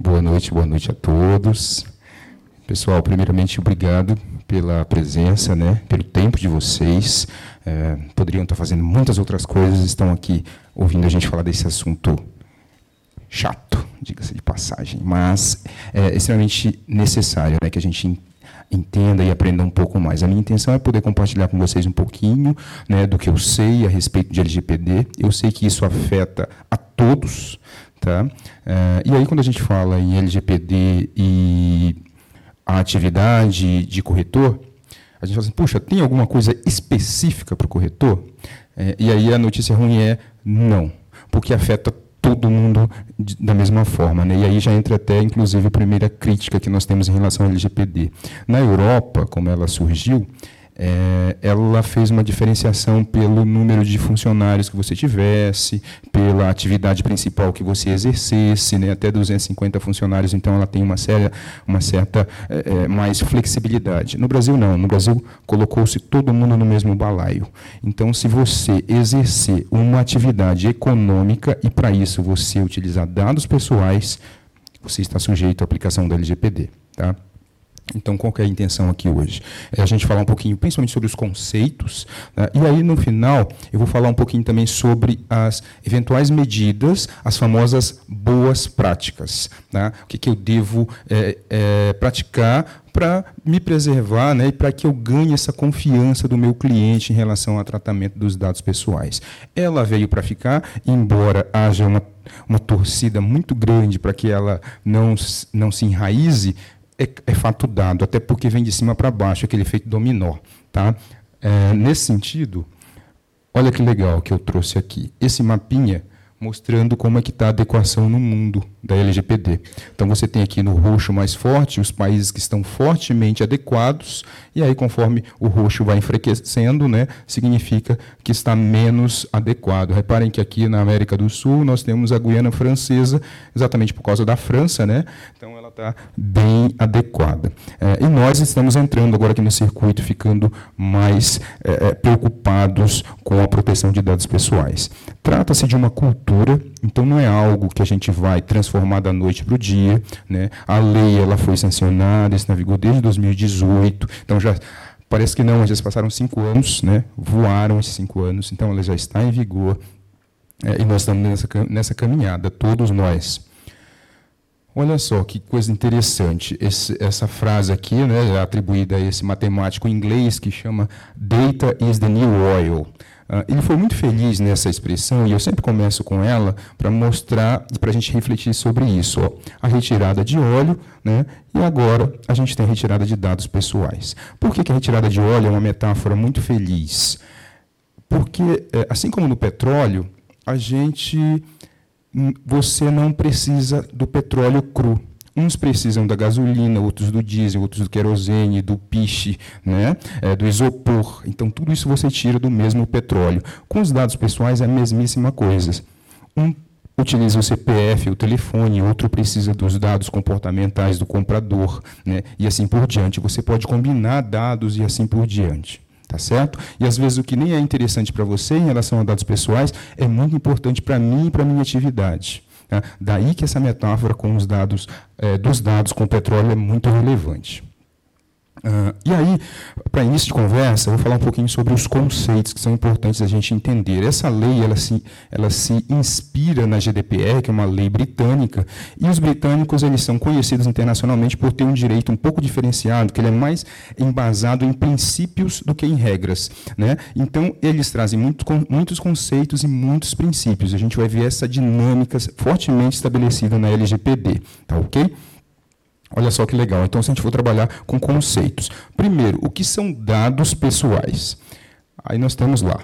Boa noite, boa noite a todos. Pessoal, primeiramente, obrigado pela presença, né, pelo tempo de vocês. É, poderiam estar fazendo muitas outras coisas, estão aqui ouvindo a gente falar desse assunto chato, diga-se de passagem, mas é extremamente necessário né, que a gente entenda e aprenda um pouco mais. A minha intenção é poder compartilhar com vocês um pouquinho né, do que eu sei a respeito de LGPD. Eu sei que isso afeta a todos, Tá? Uh, e aí, quando a gente fala em LGPD e a atividade de corretor, a gente fala assim, puxa, tem alguma coisa específica para o corretor? É, e aí a notícia ruim é não, porque afeta todo mundo de, da mesma forma. Né? E aí já entra até, inclusive, a primeira crítica que nós temos em relação ao LGPD. Na Europa, como ela surgiu, é, ela fez uma diferenciação pelo número de funcionários que você tivesse, pela atividade principal que você exercesse, né, até 250 funcionários, então ela tem uma, séria, uma certa é, é, mais flexibilidade. No Brasil, não. No Brasil, colocou-se todo mundo no mesmo balaio. Então, se você exercer uma atividade econômica e, para isso, você utilizar dados pessoais, você está sujeito à aplicação da LGPD. Tá? Então, qual é a intenção aqui hoje? É a gente falar um pouquinho, principalmente sobre os conceitos, né? e aí, no final, eu vou falar um pouquinho também sobre as eventuais medidas, as famosas boas práticas. Né? O que, que eu devo é, é, praticar para me preservar né, e para que eu ganhe essa confiança do meu cliente em relação ao tratamento dos dados pessoais. Ela veio para ficar, embora haja uma, uma torcida muito grande para que ela não, não se enraize, é, é fato dado, até porque vem de cima para baixo, aquele efeito dominó. Tá? É, nesse sentido, olha que legal que eu trouxe aqui. Esse mapinha mostrando como é que está a adequação no mundo da LGPD. Então você tem aqui no roxo mais forte os países que estão fortemente adequados, e aí conforme o roxo vai enfraquecendo, né, significa que está menos adequado. Reparem que aqui na América do Sul nós temos a Guiana Francesa, exatamente por causa da França, né? Então ela está bem adequada. É, e nós estamos entrando agora aqui no circuito, ficando mais é, é preocupados com a proteção de dados pessoais. Trata-se de uma cultura, então não é algo que a gente vai transformar da noite para o dia. Né? A lei ela foi sancionada, está na vigor desde 2018, então já parece que não, já passaram cinco anos, né? voaram esses cinco anos, então ela já está em vigor. É, e nós estamos nessa, nessa caminhada, todos nós. Olha só que coisa interessante. Esse, essa frase aqui, né, atribuída a esse matemático inglês que chama Data is the new oil. Uh, ele foi muito feliz nessa expressão, e eu sempre começo com ela para mostrar para a gente refletir sobre isso. Ó. A retirada de óleo, né, e agora a gente tem a retirada de dados pessoais. Por que, que a retirada de óleo é uma metáfora muito feliz? Porque, é, assim como no petróleo, a gente. Hum, você não precisa do petróleo cru. Uns precisam da gasolina, outros do diesel, outros do querosene, do piche, né? É, do isopor. Então, tudo isso você tira do mesmo petróleo. Com os dados pessoais é a mesmíssima coisa. Um utiliza o CPF, o telefone, outro precisa dos dados comportamentais do comprador, né? e assim por diante. Você pode combinar dados e assim por diante. Tá certo? E às vezes o que nem é interessante para você em relação a dados pessoais é muito importante para mim e para a minha atividade. Né? Daí que essa metáfora com os dados, é, dos dados com petróleo é muito relevante. Uh, e aí, para início de conversa, eu vou falar um pouquinho sobre os conceitos que são importantes a gente entender. Essa lei ela se, ela se inspira na GDPR, que é uma lei britânica, e os britânicos eles são conhecidos internacionalmente por ter um direito um pouco diferenciado, que ele é mais embasado em princípios do que em regras. Né? Então, eles trazem muito, muitos conceitos e muitos princípios. A gente vai ver essa dinâmica fortemente estabelecida na LGPD. Tá ok? Olha só que legal. Então, se a gente for trabalhar com conceitos. Primeiro, o que são dados pessoais? Aí nós temos lá.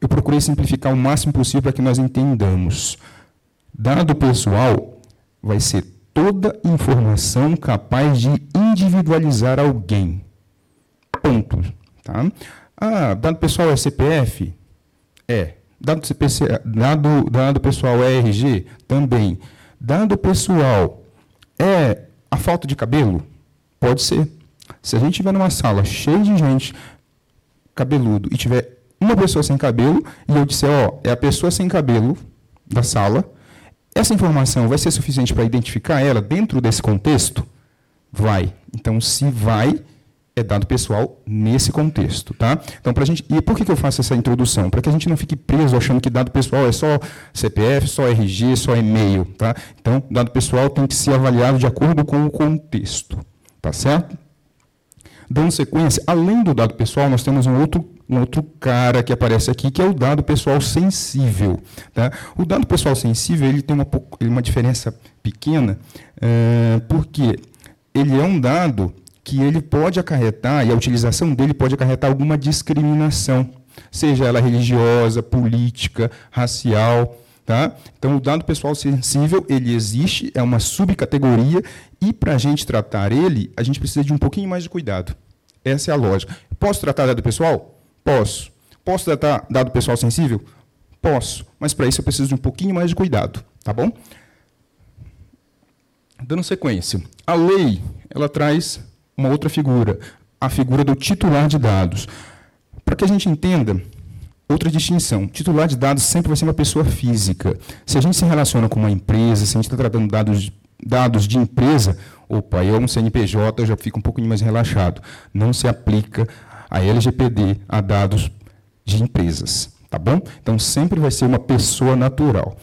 Eu procurei simplificar o máximo possível para que nós entendamos. Dado pessoal vai ser toda informação capaz de individualizar alguém. Ponto. Tá? Ah, dado pessoal é CPF? É. Dado, CPC, dado, dado pessoal é RG? Também. Dado pessoal é a falta de cabelo? Pode ser. Se a gente estiver numa sala cheia de gente cabeludo e tiver uma pessoa sem cabelo e eu disser, ó, é a pessoa sem cabelo da sala, essa informação vai ser suficiente para identificar ela dentro desse contexto? Vai. Então, se vai, é dado pessoal nesse contexto, tá? Então, para gente, e por que, que eu faço essa introdução? Para que a gente não fique preso achando que dado pessoal é só CPF, só RG, só e-mail, tá? Então, dado pessoal tem que ser avaliado de acordo com o contexto, tá certo? Dando sequência, além do dado pessoal, nós temos um outro, um outro cara que aparece aqui, que é o dado pessoal sensível. Tá? O dado pessoal sensível ele tem uma, uma diferença pequena, é, porque ele é um dado que ele pode acarretar, e a utilização dele pode acarretar alguma discriminação, seja ela religiosa, política, racial. Tá? Então, o dado pessoal sensível, ele existe, é uma subcategoria, e para a gente tratar ele, a gente precisa de um pouquinho mais de cuidado. Essa é a lógica. Posso tratar dado pessoal? Posso. Posso tratar dado pessoal sensível? Posso. Mas para isso eu preciso de um pouquinho mais de cuidado. Tá bom? Dando sequência. A lei, ela traz uma outra figura, a figura do titular de dados. Para que a gente entenda, outra distinção. Titular de dados sempre vai ser uma pessoa física. Se a gente se relaciona com uma empresa, se a gente está tratando dados, dados de empresa, opa, eu um CNPJ eu já fico um pouquinho mais relaxado. Não se aplica a LGPD a dados de empresas, tá bom? Então sempre vai ser uma pessoa natural.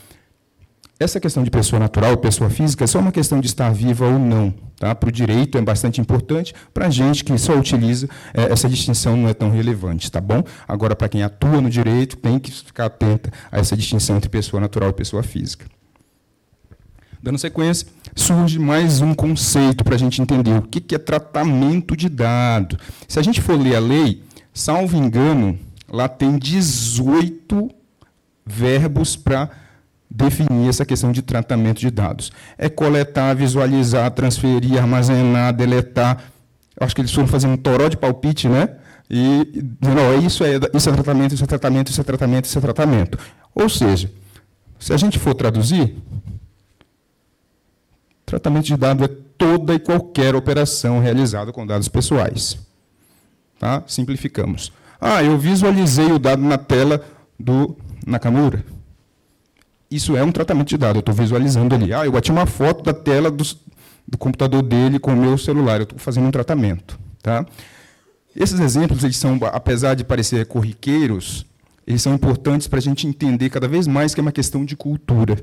Essa questão de pessoa natural, pessoa física, é só uma questão de estar viva ou não. Tá? Para o direito é bastante importante, para a gente que só utiliza, é, essa distinção não é tão relevante. Tá bom? Agora, para quem atua no direito, tem que ficar atenta a essa distinção entre pessoa natural e pessoa física. Dando sequência, surge mais um conceito para a gente entender o que é tratamento de dado. Se a gente for ler a lei, salvo engano, lá tem 18 verbos para definir essa questão de tratamento de dados. É coletar, visualizar, transferir, armazenar, deletar. Eu acho que eles foram fazendo um toró de palpite, né? E não, isso é isso é tratamento, isso é tratamento, isso é tratamento, isso é tratamento. Ou seja, se a gente for traduzir, tratamento de dados é toda e qualquer operação realizada com dados pessoais. Tá? Simplificamos. Ah, eu visualizei o dado na tela do Nakamura isso é um tratamento de dados. Eu estou visualizando ali. Ah, eu bati uma foto da tela do, do computador dele com o meu celular. Eu estou fazendo um tratamento. Tá? Esses exemplos, eles são, apesar de parecer corriqueiros, eles são importantes para a gente entender cada vez mais que é uma questão de cultura.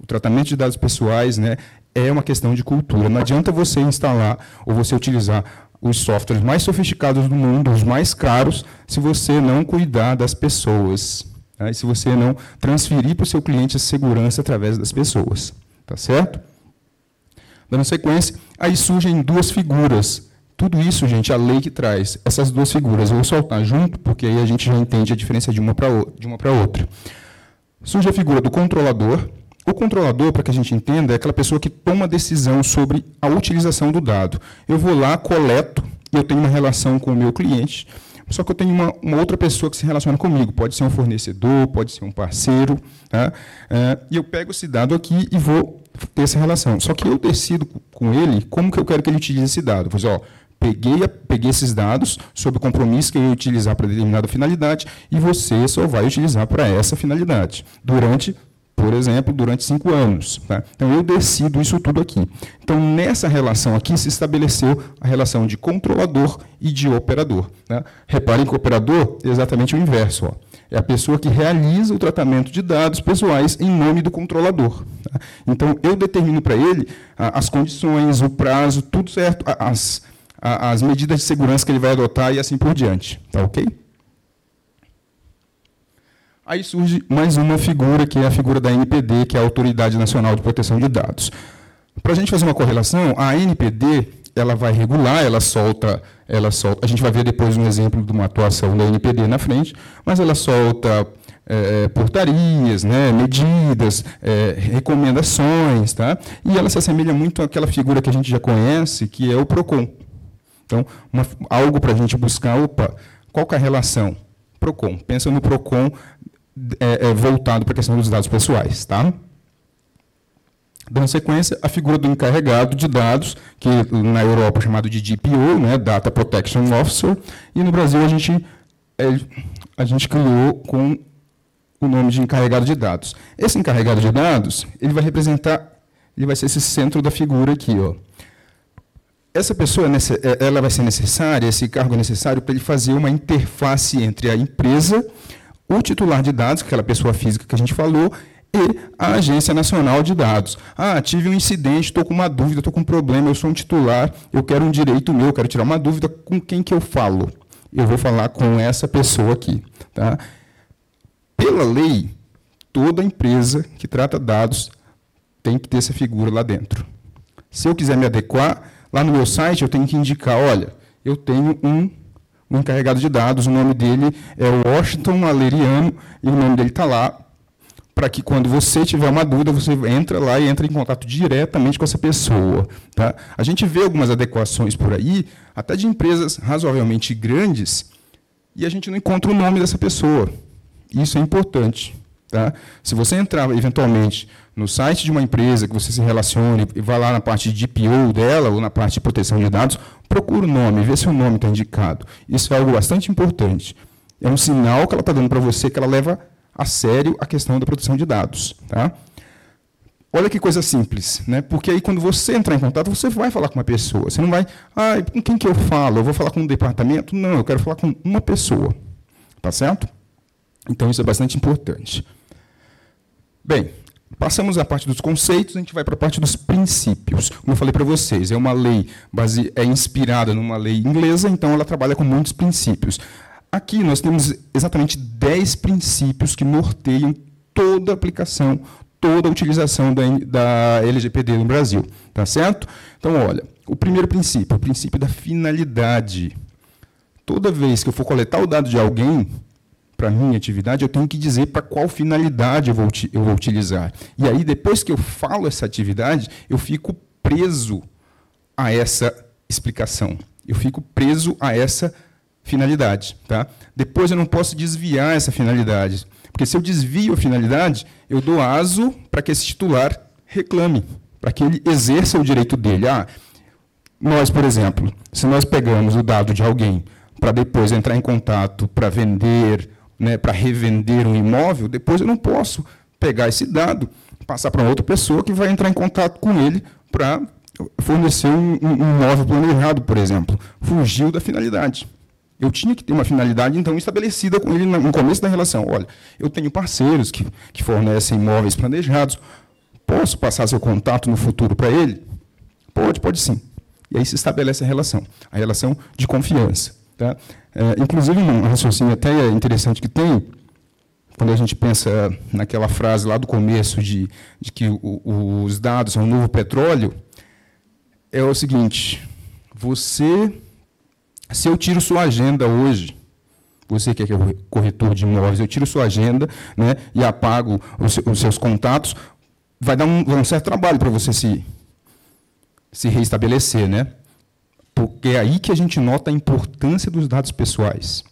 O tratamento de dados pessoais né, é uma questão de cultura. Não adianta você instalar ou você utilizar os softwares mais sofisticados do mundo, os mais caros, se você não cuidar das pessoas. Tá? E se você não transferir para o seu cliente a segurança através das pessoas. Tá certo? Dando sequência, aí surgem duas figuras. Tudo isso, gente, a lei que traz essas duas figuras. Eu vou soltar junto, porque aí a gente já entende a diferença de uma para outra. Surge a figura do controlador. O controlador, para que a gente entenda, é aquela pessoa que toma decisão sobre a utilização do dado. Eu vou lá, coleto, eu tenho uma relação com o meu cliente, só que eu tenho uma, uma, outra pessoa que se relaciona comigo. Pode ser um fornecedor, pode ser um parceiro. Tá? É, e eu pego esse dado aqui e vou ter essa relação. Só que eu decido com ele como que eu quero que ele utilize esse dado. Vou dizer, ó, peguei, peguei esses dados sob o compromisso que eu ia utilizar para determinada finalidade e você só vai utilizar para essa finalidade durante por exemplo, durante cinco anos. Tá? Então, eu decido isso tudo aqui. Então, nessa relação aqui se estabeleceu a relação de controlador e de operador. Né? Reparem que o operador é exatamente o inverso. Ó. É a pessoa que realiza o tratamento de dados pessoais em nome do controlador. Tá? Então, eu determino para ele as condições, o prazo, tudo certo, as, as medidas de segurança que ele vai adotar e assim por diante. Tá ok? Aí surge mais uma figura, que é a figura da NPD, que é a Autoridade Nacional de Proteção de Dados. Para a gente fazer uma correlação, a NPD ela vai regular, ela solta, ela solta. A gente vai ver depois um exemplo de uma atuação da NPD na frente, mas ela solta é, portarias, né, medidas, é, recomendações, tá? E ela se assemelha muito àquela figura que a gente já conhece, que é o Procon. Então, uma, algo para a gente buscar, opa, qual é a relação? Procon. Pensa no Procon é, é, voltado para a questão dos dados pessoais. Tá? Dando sequência, a figura do encarregado de dados, que na Europa é chamado de DPO, né, Data Protection Officer, e no Brasil a gente, é, a gente criou com o nome de encarregado de dados. Esse encarregado de dados, ele vai representar, ele vai ser esse centro da figura aqui, ó. Essa pessoa, é, ela vai ser necessária, esse cargo é necessário para ele fazer uma interface entre a empresa, o titular de dados, aquela pessoa física que a gente falou, e a Agência Nacional de Dados. Ah, tive um incidente, estou com uma dúvida, estou com um problema, eu sou um titular, eu quero um direito meu, eu quero tirar uma dúvida, com quem que eu falo? Eu vou falar com essa pessoa aqui. Tá? Pela lei, toda empresa que trata dados tem que ter essa figura lá dentro. Se eu quiser me adequar, lá no meu site eu tenho que indicar, olha, eu tenho um encarregado de dados, o nome dele é Washington Aleriano, e o nome dele está lá, para que quando você tiver uma dúvida, você entra lá e entra em contato diretamente com essa pessoa. Tá? A gente vê algumas adequações por aí, até de empresas razoavelmente grandes, e a gente não encontra o nome dessa pessoa. Isso é importante. Tá? Se você entrar, eventualmente, no site de uma empresa que você se relacione e vai lá na parte de DPO dela ou na parte de proteção de dados, procura o nome, vê se o nome está indicado. Isso é algo bastante importante. É um sinal que ela está dando para você que ela leva a sério a questão da proteção de dados. Tá? Olha que coisa simples, né? Porque aí quando você entrar em contato, você vai falar com uma pessoa. Você não vai, ah, com quem que eu falo? Eu vou falar com um departamento? Não, eu quero falar com uma pessoa. Tá certo? Então isso é bastante importante. Bem, passamos a parte dos conceitos, a gente vai para a parte dos princípios. Como eu falei para vocês, é uma lei base, é inspirada numa lei inglesa, então ela trabalha com muitos princípios. Aqui nós temos exatamente 10 princípios que norteiam toda a aplicação, toda a utilização da, da LGPD no Brasil. Tá certo? Então, olha, o primeiro princípio, o princípio da finalidade. Toda vez que eu for coletar o dado de alguém, para minha atividade, eu tenho que dizer para qual finalidade eu vou, eu vou utilizar. E aí, depois que eu falo essa atividade, eu fico preso a essa explicação. Eu fico preso a essa finalidade. Tá? Depois eu não posso desviar essa finalidade. Porque se eu desvio a finalidade, eu dou aso para que esse titular reclame, para que ele exerça o direito dele. Ah, nós, por exemplo, se nós pegamos o dado de alguém para depois entrar em contato para vender, né, para revender um imóvel, depois eu não posso pegar esse dado, passar para outra pessoa que vai entrar em contato com ele para fornecer um, um, um imóvel planejado, por exemplo. Fugiu da finalidade. Eu tinha que ter uma finalidade, então, estabelecida com ele no começo da relação. Olha, eu tenho parceiros que, que fornecem imóveis planejados. Posso passar seu contato no futuro para ele? Pode, pode sim. E aí se estabelece a relação, a relação de confiança. Tá? É, inclusive, um raciocínio até interessante que tem, quando a gente pensa naquela frase lá do começo de, de que o, os dados são o novo petróleo, é o seguinte: você se eu tiro sua agenda hoje, você que é corretor de imóveis, eu tiro sua agenda né, e apago os, os seus contatos, vai dar um, um certo trabalho para você se, se reestabelecer. Né? É aí que a gente nota a importância dos dados pessoais.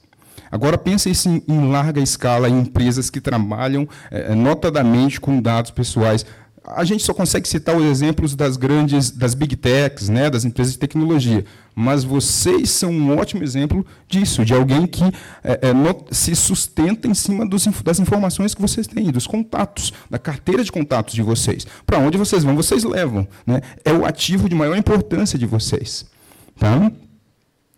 Agora pense isso em, em larga escala em empresas que trabalham é, notadamente com dados pessoais a gente só consegue citar os exemplos das grandes, das big techs, né, das empresas de tecnologia. Mas vocês são um ótimo exemplo disso, de alguém que é, é, not, se sustenta em cima dos, das informações que vocês têm, dos contatos, da carteira de contatos de vocês. Para onde vocês vão, vocês levam. Né? É o ativo de maior importância de vocês. Tá?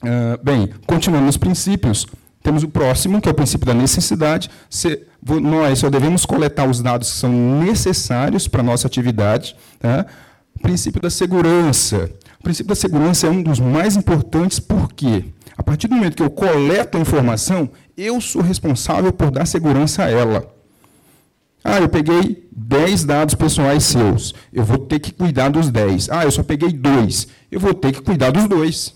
Uh, bem, continuando nos princípios, temos o próximo, que é o princípio da necessidade. Se, nós só devemos coletar os dados que são necessários para a nossa atividade. Tá? O princípio da segurança. O princípio da segurança é um dos mais importantes, porque a partir do momento que eu coleto a informação, eu sou responsável por dar segurança a ela. Ah, eu peguei 10 dados pessoais seus. Eu vou ter que cuidar dos 10. Ah, eu só peguei dois. Eu vou ter que cuidar dos dois.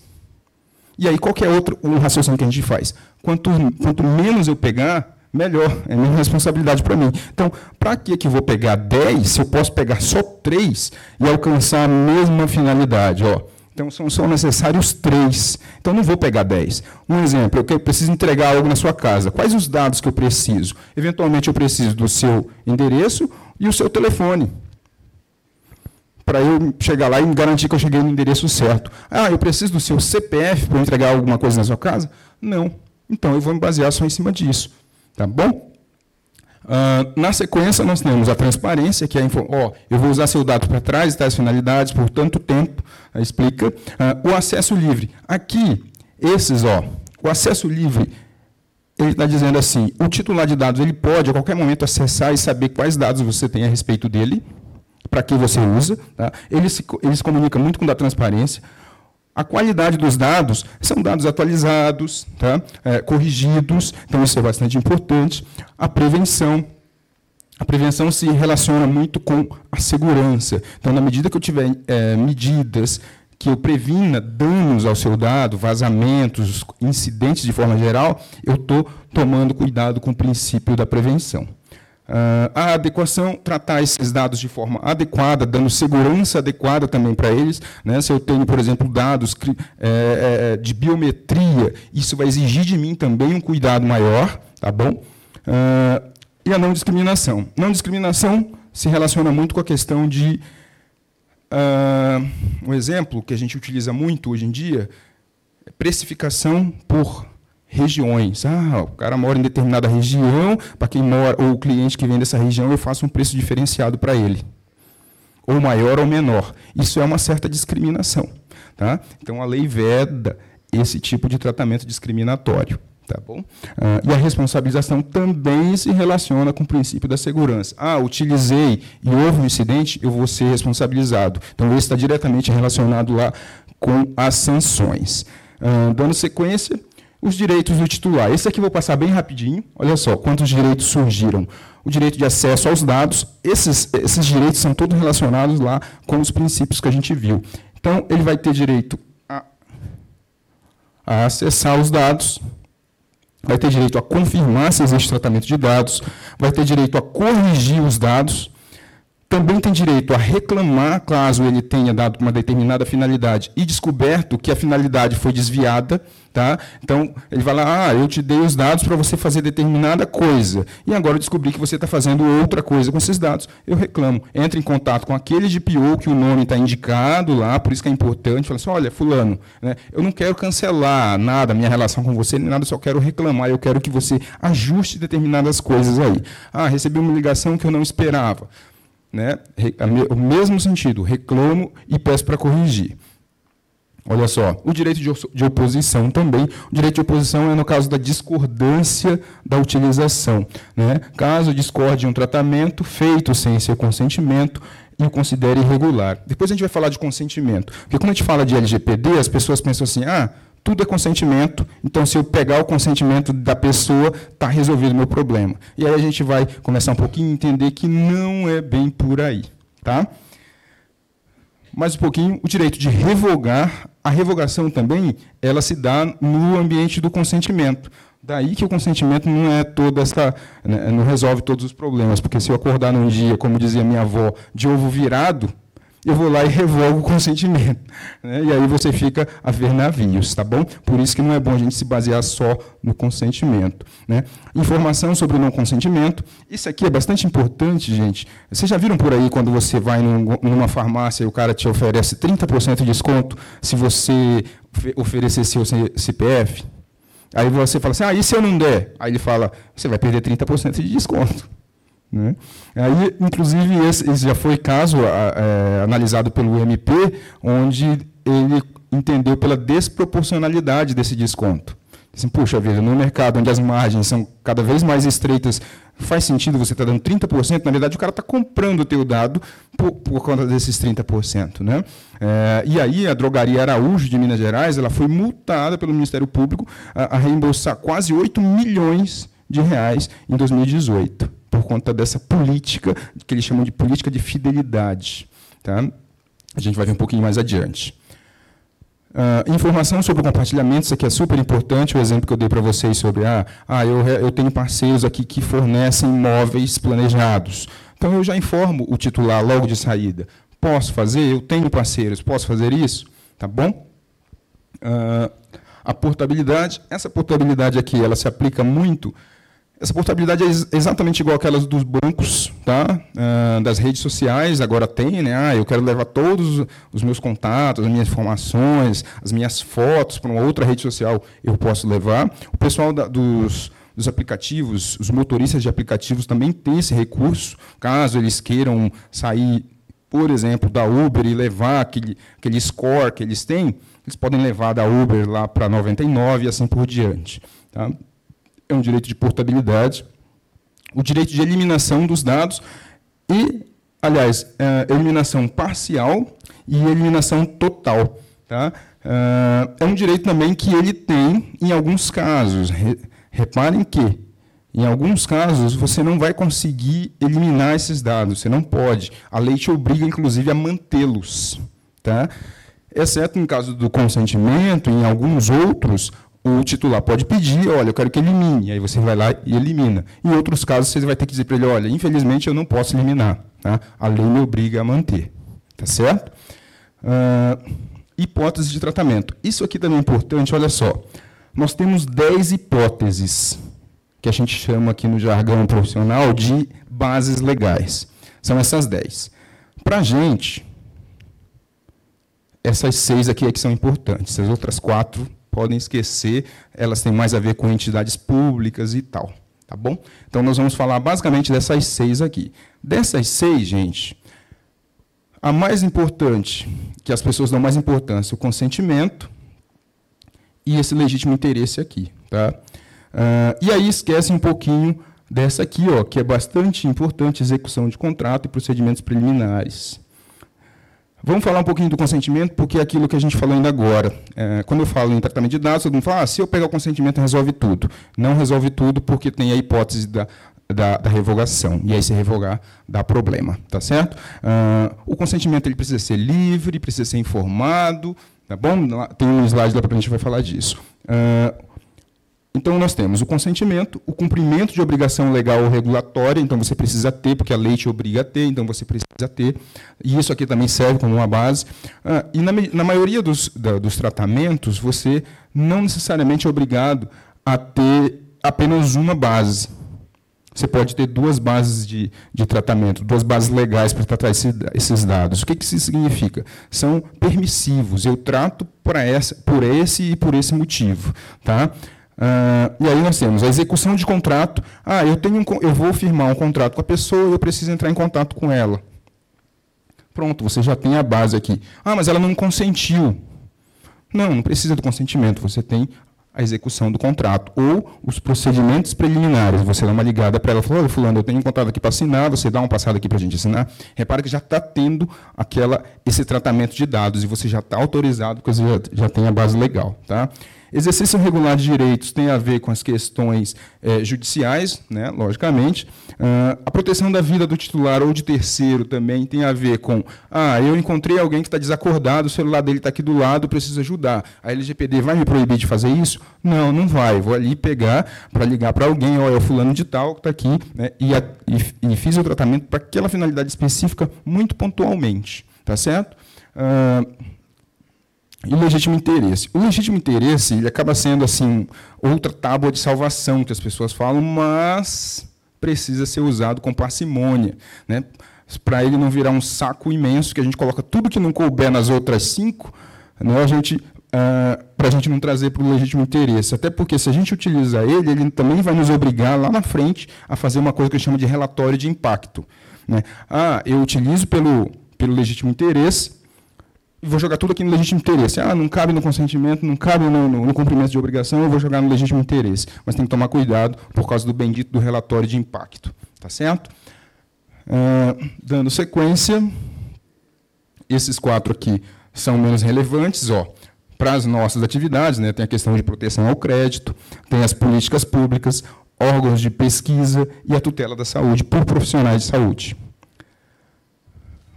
E aí, qual é outro um raciocínio que a gente faz? Quanto, quanto menos eu pegar, melhor. É minha responsabilidade para mim. Então, para que, que eu vou pegar 10 se eu posso pegar só 3 e alcançar a mesma finalidade? Ó, então, são só necessários 3. Então, não vou pegar 10. Um exemplo, eu preciso entregar algo na sua casa. Quais os dados que eu preciso? Eventualmente, eu preciso do seu endereço e o seu telefone para eu chegar lá e garantir que eu cheguei no endereço certo. Ah, eu preciso do seu CPF para entregar alguma coisa na sua casa? Não. Então eu vou me basear só em cima disso. Tá bom? Uh, na sequência, nós temos a transparência, que é, ó, eu vou usar seu dado para trás, tais finalidades, por tanto tempo, explica. Uh, o acesso livre. Aqui, esses, ó, o acesso livre, ele está dizendo assim, o titular de dados ele pode, a qualquer momento, acessar e saber quais dados você tem a respeito dele, para que você usa. Tá? Ele, se, ele se comunica muito com a transparência. A qualidade dos dados são dados atualizados, tá? É, corrigidos, então isso é bastante importante. A prevenção. A prevenção se relaciona muito com a segurança. Então, na medida que eu tiver é, medidas que eu previna danos ao seu dado, vazamentos, incidentes de forma geral, eu estou tomando cuidado com o princípio da prevenção. Uh, a adequação, tratar esses dados de forma adequada, dando segurança adequada também para eles. Né? Se eu tenho, por exemplo, dados é, é, de biometria, isso vai exigir de mim também um cuidado maior. Tá bom? Uh, e a não discriminação. Não discriminação se relaciona muito com a questão de. Uh, um exemplo que a gente utiliza muito hoje em dia é precificação por regiões. Ah, o cara mora em determinada região, para quem mora, ou o cliente que vem dessa região, eu faço um preço diferenciado para ele. Ou maior ou menor. Isso é uma certa discriminação. Tá? Então a lei veda esse tipo de tratamento discriminatório. Tá bom? Ah, e a responsabilização também se relaciona com o princípio da segurança. Ah, utilizei e houve um incidente, eu vou ser responsabilizado. Então, isso está diretamente relacionado lá com as sanções. Ah, dando sequência, os direitos do titular. Esse aqui eu vou passar bem rapidinho. Olha só quantos direitos surgiram. O direito de acesso aos dados, esses, esses direitos são todos relacionados lá com os princípios que a gente viu. Então, ele vai ter direito a, a acessar os dados, vai ter direito a confirmar se existe tratamento de dados, vai ter direito a corrigir os dados, também tem direito a reclamar caso ele tenha dado uma determinada finalidade e descoberto que a finalidade foi desviada. Tá? Então, ele vai lá, ah, eu te dei os dados para você fazer determinada coisa, e agora eu descobri que você está fazendo outra coisa com esses dados. Eu reclamo. Entra em contato com aquele GPO que o nome está indicado lá, por isso que é importante. Fala assim, olha, fulano, né, eu não quero cancelar nada, minha relação com você, nem nada, só quero reclamar, eu quero que você ajuste determinadas coisas aí. Ah, recebi uma ligação que eu não esperava né, o mesmo sentido, reclamo e peço para corrigir. Olha só, o direito de oposição também. O direito de oposição é no caso da discordância da utilização. Né? Caso discorde de um tratamento feito sem seu consentimento e o considere irregular. Depois a gente vai falar de consentimento. Porque quando a gente fala de LGPD, as pessoas pensam assim, ah, tudo é consentimento, então se eu pegar o consentimento da pessoa, está resolvido o meu problema. E aí a gente vai começar um pouquinho a entender que não é bem por aí. Tá? Mais um pouquinho, o direito de revogar, a revogação também, ela se dá no ambiente do consentimento. Daí que o consentimento não é toda essa, né, não resolve todos os problemas, porque se eu acordar num dia, como dizia minha avó, de ovo virado, eu vou lá e revogo o consentimento. Né? E aí você fica a ver navios, tá bom? Por isso que não é bom a gente se basear só no consentimento. Né? Informação sobre o não consentimento. Isso aqui é bastante importante, gente. Vocês já viram por aí quando você vai numa farmácia e o cara te oferece 30% de desconto se você oferecer seu CPF? Aí você fala assim, ah, e se eu não der? Aí ele fala, você vai perder 30% de desconto. Né? Aí, inclusive, esse, esse, já foi caso é, analisado pelo MP, onde ele entendeu pela desproporcionalidade desse desconto. Assim, puxa vida, no mercado onde as margens são cada vez mais estreitas, faz sentido você estar tá dando 30%? Na verdade, o cara está comprando o teu dado por, por conta desses 30%. Né? É, e aí, a drogaria Araújo, de Minas Gerais, ela foi multada pelo Ministério Público a, a reembolsar quase 8 milhões de reais em 2018 por conta dessa política, que eles chamam de política de fidelidade. Tá? A gente vai ver um pouquinho mais adiante. Uh, informação sobre compartilhamento, isso aqui é super importante, o exemplo que eu dei para vocês sobre, ah, ah eu, eu tenho parceiros aqui que fornecem imóveis planejados. Então, eu já informo o titular logo de saída. Posso fazer? Eu tenho parceiros, posso fazer isso? Tá bom? Uh, a portabilidade, essa portabilidade aqui, ela se aplica muito essa portabilidade é exatamente igual àquelas dos bancos, tá? Uh, das redes sociais, agora tem, né? Ah, eu quero levar todos os meus contatos, as minhas informações, as minhas fotos para uma outra rede social, eu posso levar. O pessoal da, dos, dos aplicativos, os motoristas de aplicativos também têm esse recurso, caso eles queiram sair, por exemplo, da Uber e levar aquele, aquele score que eles têm, eles podem levar da Uber lá para 99 e assim por diante. Tá? É um direito de portabilidade, o direito de eliminação dos dados e, aliás, é, eliminação parcial e eliminação total. Tá? É, é um direito também que ele tem em alguns casos. Reparem que, em alguns casos, você não vai conseguir eliminar esses dados, você não pode. A lei te obriga, inclusive, a mantê-los. Tá? exceto em caso do consentimento, em alguns outros, o titular pode pedir, olha, eu quero que elimine, aí você vai lá e elimina. Em outros casos, você vai ter que dizer para ele, olha, infelizmente eu não posso eliminar, tá? a lei me obriga a manter. Tá certo? Uh, hipóteses de tratamento. Isso aqui também é importante, olha só. Nós temos 10 hipóteses, que a gente chama aqui no jargão profissional de bases legais. São essas 10. Para a gente, essas seis aqui é que são importantes. As outras quatro podem esquecer, elas têm mais a ver com entidades públicas e tal. Tá bom? Então, nós vamos falar basicamente dessas seis aqui. Dessas seis, gente, a mais importante, que as pessoas dão mais importância, o consentimento e esse legítimo interesse aqui. Tá? Uh, e aí esquece um pouquinho dessa aqui, ó, que é bastante importante, execução de contrato e procedimentos preliminares. Vamos falar um pouquinho do consentimento, porque é aquilo que a gente falou ainda agora. É, quando eu falo em tratamento de dados, todo mundo fala, ah, se eu pegar o consentimento, resolve tudo. Não resolve tudo, porque tem a hipótese da, da, da revogação. E aí, se revogar, dá problema. Tá certo? Uh, o consentimento ele precisa ser livre, precisa ser informado. Tá bom? Tem um slide lá para a gente vai falar disso. Uh, então, nós temos o consentimento, o cumprimento de obrigação legal ou regulatória, então você precisa ter, porque a lei te obriga a ter, então você precisa ter. E isso aqui também serve como uma base. Ah, e na, na maioria dos, da, dos tratamentos, você não necessariamente é obrigado a ter apenas uma base. Você pode ter duas bases de, de tratamento, duas bases legais para tratar esse, esses dados. O que, que isso significa? São permissivos. Eu trato essa, por esse e por esse motivo. Tá? Uh, e aí nós temos a execução de contrato. Ah, eu, tenho um, eu vou firmar um contrato com a pessoa eu preciso entrar em contato com ela. Pronto, você já tem a base aqui. Ah, mas ela não consentiu. Não, não precisa do consentimento. Você tem a execução do contrato ou os procedimentos preliminares. Você dá uma ligada para ela e fala, fulano, eu tenho um contrato aqui para assinar, você dá uma passada aqui para a gente assinar. Repara que já está tendo aquela, esse tratamento de dados e você já está autorizado, porque você já, já tem a base legal. Tá? Exercício regular de direitos tem a ver com as questões é, judiciais, né, logicamente. Uh, a proteção da vida do titular ou de terceiro também tem a ver com, ah, eu encontrei alguém que está desacordado, o celular dele está aqui do lado, preciso ajudar. A LGPD vai me proibir de fazer isso? Não, não vai. Vou ali pegar para ligar para alguém, ó, é o fulano de tal que está aqui, né, e, a, e, e, fiz o tratamento para aquela finalidade específica muito pontualmente. Tá certo? Uh, e o legítimo interesse. O legítimo interesse ele acaba sendo assim outra tábua de salvação que as pessoas falam, mas precisa ser usado com parcimônia, né? Para ele não virar um saco imenso que a gente coloca tudo que não couber nas outras cinco, né? A gente Uh, para a gente não trazer para o legítimo interesse. Até porque, se a gente utilizar ele, ele também vai nos obrigar lá na frente a fazer uma coisa que a gente chama de relatório de impacto. Né? Ah, eu utilizo pelo, pelo legítimo interesse, e vou jogar tudo aqui no legítimo interesse. Ah, não cabe no consentimento, não cabe no, no, no, cumprimento de obrigação, eu vou jogar no legítimo interesse. Mas tem que tomar cuidado por causa do bendito do relatório de impacto. Tá certo? Uh, dando sequência, esses quatro aqui são menos relevantes. Ó, para as nossas atividades, né, tem a questão de proteção ao crédito, tem as políticas públicas, órgãos de pesquisa e a tutela da saúde por profissionais de saúde.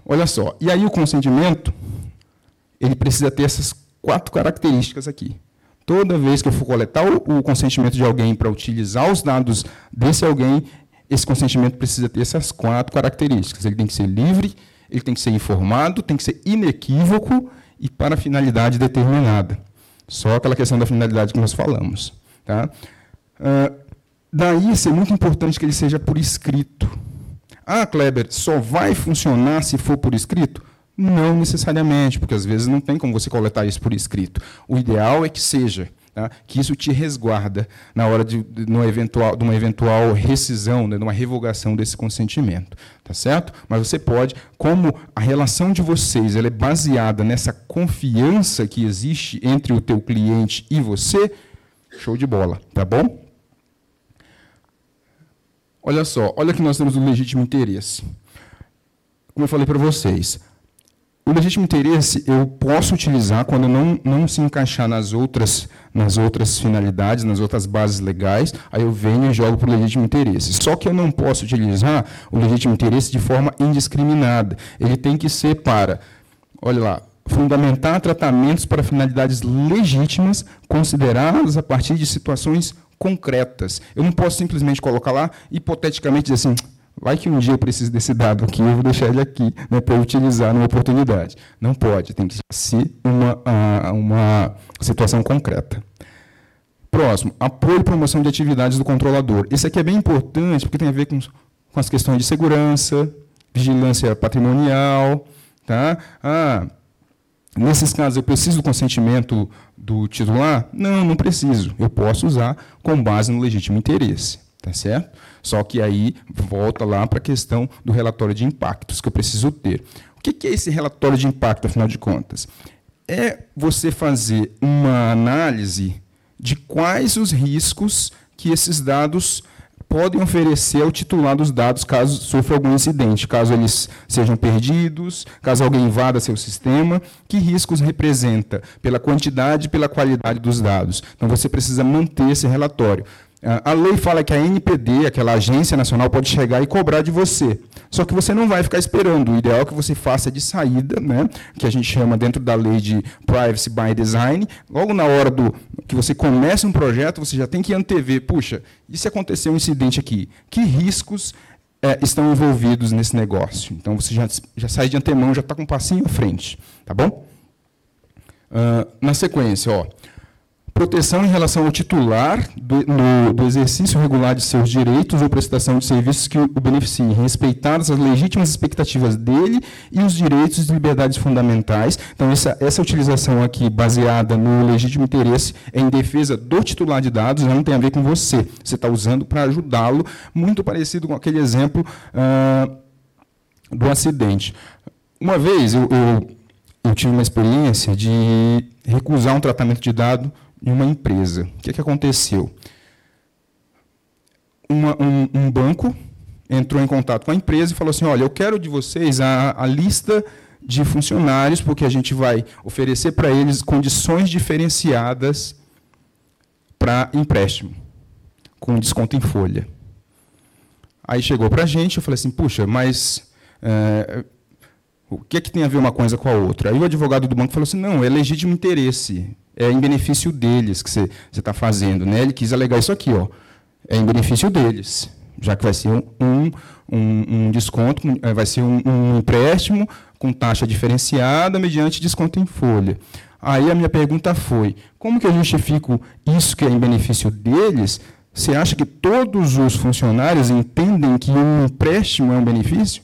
Olha só, e aí o consentimento ele precisa ter essas quatro características aqui. Toda vez que eu for coletar o, consentimento de alguém para utilizar os dados desse alguém, esse consentimento precisa ter essas quatro características. Ele tem que ser livre, ele tem que ser informado, tem que ser inequívoco e para finalidade determinada. Só aquela questão da finalidade que nós falamos. Tá? Uh, daí, ser muito importante que ele seja por escrito. Ah, Kleber, só vai funcionar se for por escrito? Não necessariamente, porque às vezes não tem como você coletar isso por escrito. O ideal é que seja. tá? que isso te resguarda na hora de, de, uma, eventual, de uma eventual rescisão, né, de uma revogação desse consentimento. Tá certo? Mas você pode, como a relação de vocês ela é baseada nessa confiança que existe entre o teu cliente e você, show de bola, tá bom? Olha só, olha que nós temos o legítimo interesse. Como eu falei para vocês, o legítimo interesse eu posso utilizar quando não, não se encaixar nas outras, nas outras finalidades, nas outras bases legais, aí eu venho e jogo para o legítimo interesse. Só que eu não posso utilizar o legítimo interesse de forma indiscriminada. Ele tem que ser para, olha lá, fundamentar tratamentos para finalidades legítimas consideradas a partir de situações concretas. Eu não posso simplesmente colocar lá, hipoteticamente, dizer assim, vai que um dia eu preciso desse dado aqui, eu vou deixar ele aqui né, para utilizar numa oportunidade. Não pode, tem que ser uma, uma situação concreta. Próximo, apoio e promoção de atividades do controlador. Esse aqui é bem importante, porque tem a ver com, com as questões de segurança, vigilância patrimonial, tá? Ah, Nesses casos, eu preciso do consentimento do titular? Não, não preciso. Eu posso usar com base no legítimo interesse. Tá certo? Só que aí volta lá para a questão do relatório de impactos que eu preciso ter. O que é esse relatório de impacto, afinal de contas? É você fazer uma análise de quais os riscos que esses dados podem oferecer ao titular dos dados caso sofra algum incidente, caso eles sejam perdidos, caso alguém invada seu sistema, que riscos representa pela quantidade e pela qualidade dos dados. Então você precisa manter esse relatório. A lei fala que a NPD, aquela agência nacional, pode chegar e cobrar de você. Só que você não vai ficar esperando. O ideal é que você faça de saída, né, que a gente chama dentro da lei de Privacy by Design. Logo na hora do que você começa um projeto, você já tem que antever, puxa, e se acontecer um incidente aqui? Que riscos é, estão envolvidos nesse negócio? Então você já, já sai de antemão, já está com um passinho à frente. Tá bom? Uh, na sequência, ó proteção em relação ao titular do, no, do, exercício regular de seus direitos ou prestação de serviços que o beneficiem, respeitadas as legítimas expectativas dele e os direitos e liberdades fundamentais. Então, essa, essa utilização aqui, baseada no legítimo interesse, é em defesa do titular de dados, não tem a ver com você. Você está usando para ajudá-lo, muito parecido com aquele exemplo ah, do acidente. Uma vez, eu, eu, eu tive uma experiência de recusar um tratamento de dado em uma empresa. O que, é que aconteceu? Uma, um, um, banco entrou em contato com a empresa e falou assim: olha, eu quero de vocês a, a lista de funcionários, porque a gente vai oferecer para eles condições diferenciadas para empréstimo, com desconto em folha. Aí chegou para a gente, eu falei assim, puxa, mas é, o que é que tem a ver uma coisa com a outra? Aí o advogado do banco falou assim, não, é legítimo interesse é em benefício deles que você está fazendo. Né? Ele quis alegar isso aqui, ó, é em benefício deles, já que vai ser um, um, um desconto, é, vai ser um, um empréstimo com taxa diferenciada mediante desconto em folha. Aí a minha pergunta foi: como que eu justifico isso que é em benefício deles? Você acha que todos os funcionários entendem que um empréstimo é um benefício?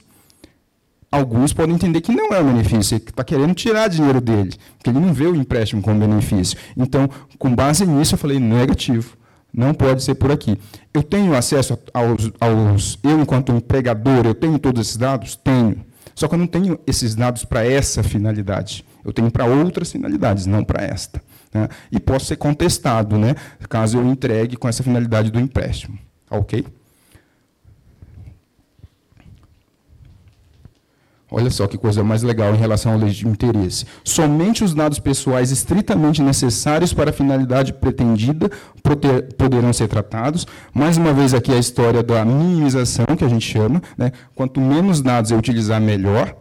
Alguns podem entender que não é um benefício, que está querendo tirar dinheiro dele, porque ele não vê o empréstimo como benefício. Então, com base nisso, eu falei negativo. Não pode ser por aqui. Eu tenho acesso aos, aos. Eu, enquanto empregador, eu tenho todos esses dados? Tenho. Só que eu não tenho esses dados para essa finalidade. Eu tenho para outras finalidades, não para esta. Né? E posso ser contestado, né, caso eu entregue com essa finalidade do empréstimo. Ok? Olha só que coisa mais legal em relação ao legítimo interesse. Somente os dados pessoais estritamente necessários para a finalidade pretendida poderão ser tratados. Mais uma vez aqui a história da minimização, que a gente chama. Né? Quanto menos dados eu utilizar, melhor.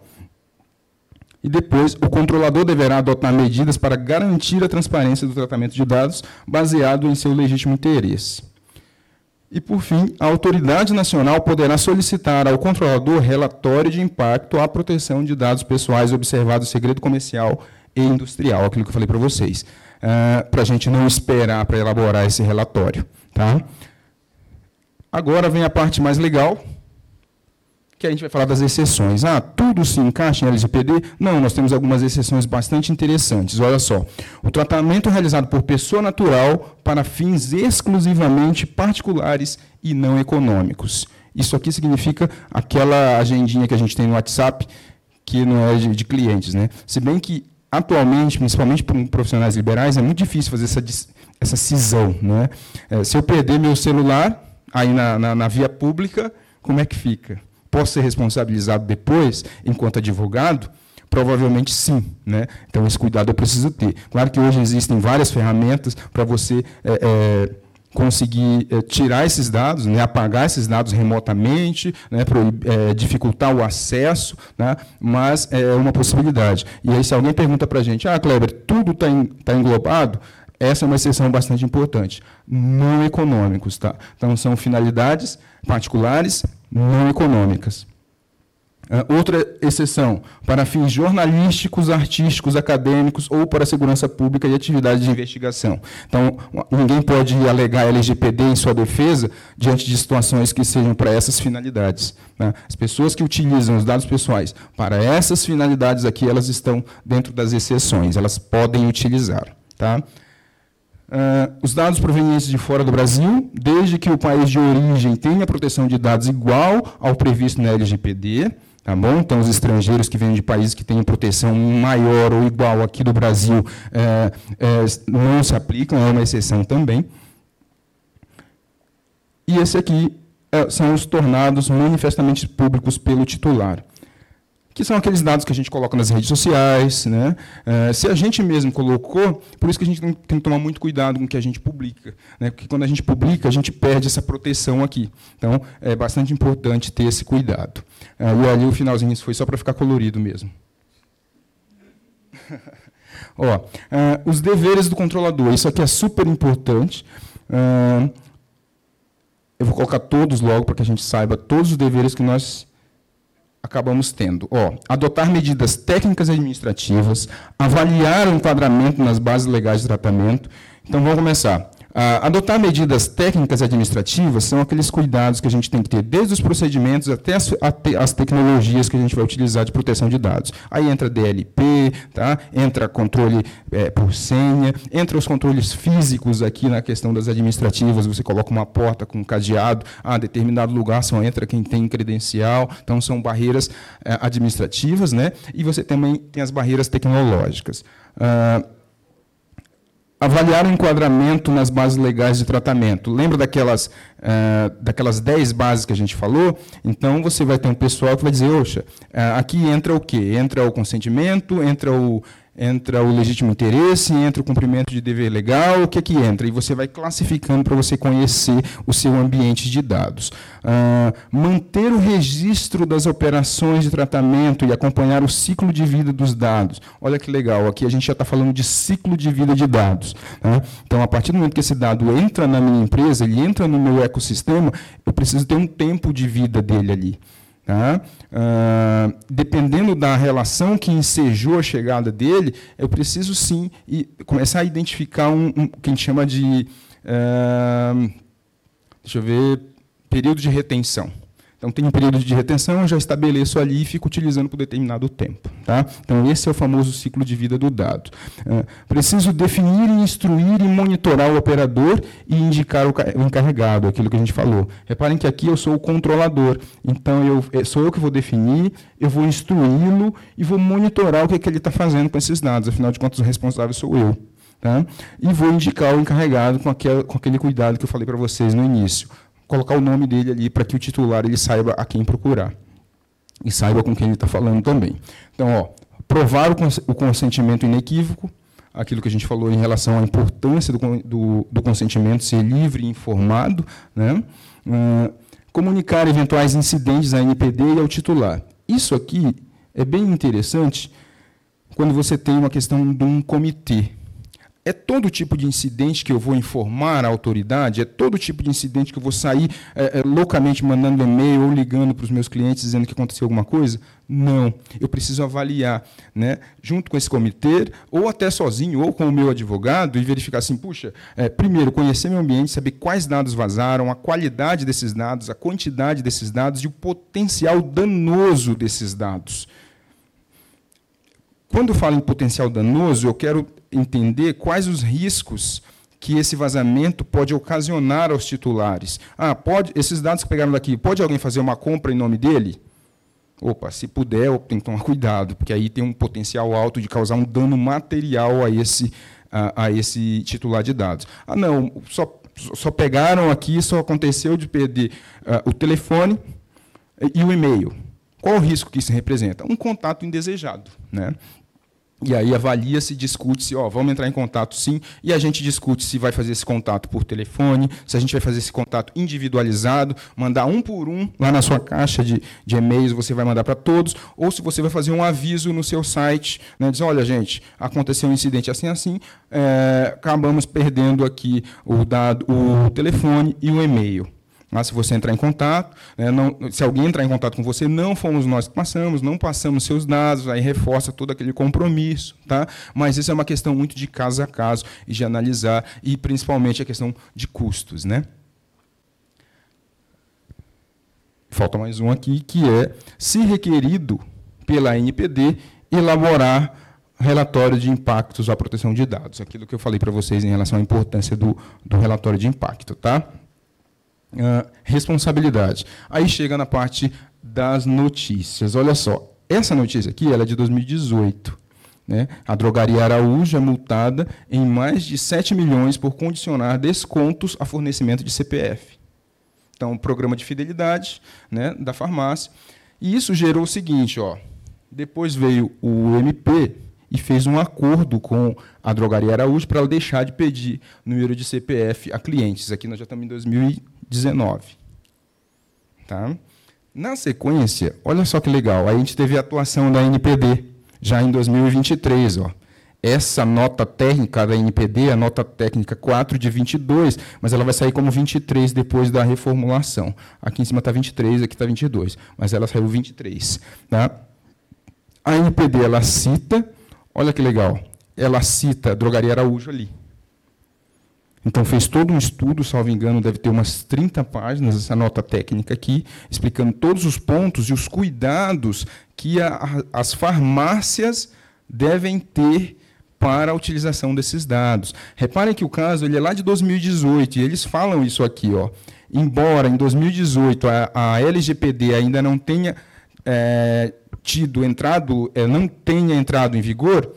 E depois, o controlador deverá adotar medidas para garantir a transparência do tratamento de dados baseado em seu legítimo interesse. E, por fim, a autoridade nacional poderá solicitar ao controlador relatório de impacto à proteção de dados pessoais observado segredo comercial e industrial, aquilo que eu falei para vocês, uh, para a gente não esperar para elaborar esse relatório. Tá? Agora vem a parte mais legal, que a gente vai falar das exceções. Ah, tudo se encaixa em LGPD? Não, nós temos algumas exceções bastante interessantes. Olha só. O tratamento realizado por pessoa natural para fins exclusivamente particulares e não econômicos. Isso aqui significa aquela agendinha que a gente tem no WhatsApp, que não é de, de clientes. Né? Se bem que, atualmente, principalmente para profissionais liberais, é muito difícil fazer essa, essa cisão. Né? É, se eu perder meu celular aí na, na, na via pública, como é que fica? Posso ser responsabilizado depois, enquanto advogado? Provavelmente sim. Né? Então, esse cuidado eu preciso ter. Claro que hoje existem várias ferramentas para você é, é, conseguir é, tirar esses dados, né, apagar esses dados remotamente, né, dificultar o acesso, né, mas é uma possibilidade. E aí, se alguém pergunta para a gente, ah, Kleber, tudo está tá englobado? Essa é uma exceção bastante importante. Não econômicos. Tá? Então, são finalidades particulares não econômicas. Uh, outra exceção, para fins jornalísticos, artísticos, acadêmicos ou para segurança pública e atividades de investigação. Então, ninguém pode alegar LGPD em sua defesa diante de situações que sejam para essas finalidades. Né? As pessoas que utilizam os dados pessoais para essas finalidades aqui, elas estão dentro das exceções, elas podem utilizar. Tá? Uh, os dados provenientes de fora do Brasil, desde que o país de origem tenha proteção de dados igual ao previsto na LGPD, tá bom? Então, os estrangeiros que vêm de países que têm proteção maior ou igual aqui do Brasil é, é, não se aplicam, é uma exceção também. E esse aqui é, são os tornados manifestamente públicos pelo titular que são aqueles dados que a gente coloca nas redes sociais. Né? É, se a gente mesmo colocou, por isso que a gente tem, que tomar muito cuidado com o que a gente publica. Né? Porque quando a gente publica, a gente perde essa proteção aqui. Então, é bastante importante ter esse cuidado. É, e ali o finalzinho foi só para ficar colorido mesmo. Ó, é, os deveres do controlador. Isso aqui é super importante. É, eu vou colocar todos logo para que a gente saiba todos os deveres que nós acabamos tendo? Ó, adotar medidas técnicas e administrativas, avaliar o enquadramento nas bases legais de tratamento. Então, vamos começar. Ah, adotar medidas técnicas e administrativas são aqueles cuidados que a gente tem que ter, desde os procedimentos até as, até as, tecnologias que a gente vai utilizar de proteção de dados. Aí entra DLP, tá? entra controle é, por senha, entra os controles físicos aqui na questão das administrativas, você coloca uma porta com um cadeado, a ah, determinado lugar só entra quem tem credencial, então são barreiras é, administrativas, né? e você também tem as barreiras tecnológicas. Ah, avaliar o enquadramento nas bases legais de tratamento. Lembra daquelas, uh, daquelas 10 bases que a gente falou? Então, você vai ter um pessoal que vai dizer, oxa, uh, aqui entra o quê? Entra o consentimento, entra o entra o legítimo interesse, entra o cumprimento de dever legal, o que é que entra? E você vai classificando para você conhecer o seu ambiente de dados. Ah, manter o registro das operações de tratamento e acompanhar o ciclo de vida dos dados. Olha que legal, aqui a gente já está falando de ciclo de vida de dados. Né? Então, a partir do momento que esse dado entra na minha empresa, ele entra no meu ecossistema, eu preciso ter um tempo de vida dele ali. Uh, dependendo da relação que ensejou a chegada dele, eu preciso sim começar a identificar um, um que a gente chama de. Uh, deixa eu ver. Período de retenção. Então, tem um período de retenção, já estabeleço ali e fico utilizando por determinado tempo. Tá? Então, esse é o famoso ciclo de vida do dado. Uh, preciso definir, instruir e monitorar o operador e indicar o encarregado, aquilo que a gente falou. Reparem que aqui eu sou o controlador. Então, eu, é, sou eu que vou definir, eu vou instruí-lo e vou monitorar o que, é que ele está fazendo com esses dados. Afinal de contas, o responsável sou eu. Tá? E vou indicar o encarregado com aquele, com aquele cuidado que eu falei para vocês no início colocar o nome dele ali para que o titular ele saiba a quem procurar. E saiba com quem ele está falando também. Então, ó, provar o consentimento inequívoco, aquilo que a gente falou em relação à importância do, do, do consentimento ser livre e informado, né? Uh, comunicar eventuais incidentes à NPD e ao titular. Isso aqui é bem interessante quando você tem uma questão de um comitê. É todo tipo de incidente que eu vou informar a autoridade? É todo tipo de incidente que eu vou sair é, é, loucamente mandando e-mail ou ligando para os meus clientes dizendo que aconteceu alguma coisa? Não. Eu preciso avaliar, né, junto com esse comitê, ou até sozinho, ou com o meu advogado, e verificar assim: puxa, é, primeiro, conhecer meu ambiente, saber quais dados vazaram, a qualidade desses dados, a quantidade desses dados e o potencial danoso desses dados. Quando eu falo em potencial danoso, eu quero entender quais os riscos que esse vazamento pode ocasionar aos titulares. Ah, pode, esses dados que pegaram daqui, pode alguém fazer uma compra em nome dele? Opa, se puder, tenho que tomar cuidado, porque aí tem um potencial alto de causar um dano material a esse, a, a esse titular de dados. Ah, não, só, só pegaram aqui, só aconteceu de perder uh, o telefone e o e-mail. Qual o risco que isso representa? Um contato indesejado. Né? E aí avalia-se, discute-se, ó, vamos entrar em contato sim, e a gente discute se vai fazer esse contato por telefone, se a gente vai fazer esse contato individualizado, mandar um por um lá na sua caixa de, de e-mails, você vai mandar para todos, ou se você vai fazer um aviso no seu site, né, diz, olha, gente, aconteceu um incidente assim assim, é, acabamos perdendo aqui o dado, o telefone e o e-mail. Mas se você entrar em contato, né, não, se alguém entrar em contato com você, não fomos nós que passamos, não passamos seus dados, aí reforça todo aquele compromisso. Tá? Mas isso é uma questão muito de caso a caso e de analisar, e principalmente a questão de custos. Né? Falta mais um aqui, que é, se requerido pela NPD, elaborar relatório de impactos à proteção de dados. Aquilo que eu falei para vocês em relação à importância do, do relatório de impacto. Tá? Uh, responsabilidade. Aí chega na parte das notícias. Olha só, essa notícia aqui ela é de 2018. Né? A drogaria Araújo é multada em mais de 7 milhões por condicionar descontos a fornecimento de CPF. Então, programa de fidelidade né, da farmácia. E isso gerou o seguinte, ó, depois veio o MP e fez um acordo com a drogaria Araújo para ela deixar de pedir número de CPF a clientes. Aqui nós já estamos em 2018. 19. Tá? Na sequência, olha só que legal, a gente teve a atuação da NPD, já em 2023. Ó. Essa nota técnica da NPD, a nota técnica 4 de 22, mas ela vai sair como 23 depois da reformulação. Aqui em cima está 23, aqui está 22, mas ela saiu 23. Tá? A NPD, ela cita, olha que legal, ela cita a Drogaria Araújo ali. Então, fez todo um estudo, salvo engano, deve ter umas 30 páginas, essa nota técnica aqui, explicando todos os pontos e os cuidados que a, as farmácias devem ter para a utilização desses dados. Reparem que o caso ele é lá de 2018, e eles falam isso aqui. Ó. Embora em 2018 a, a LGPD ainda não tenha é, tido entrado, é, não tenha entrado em vigor,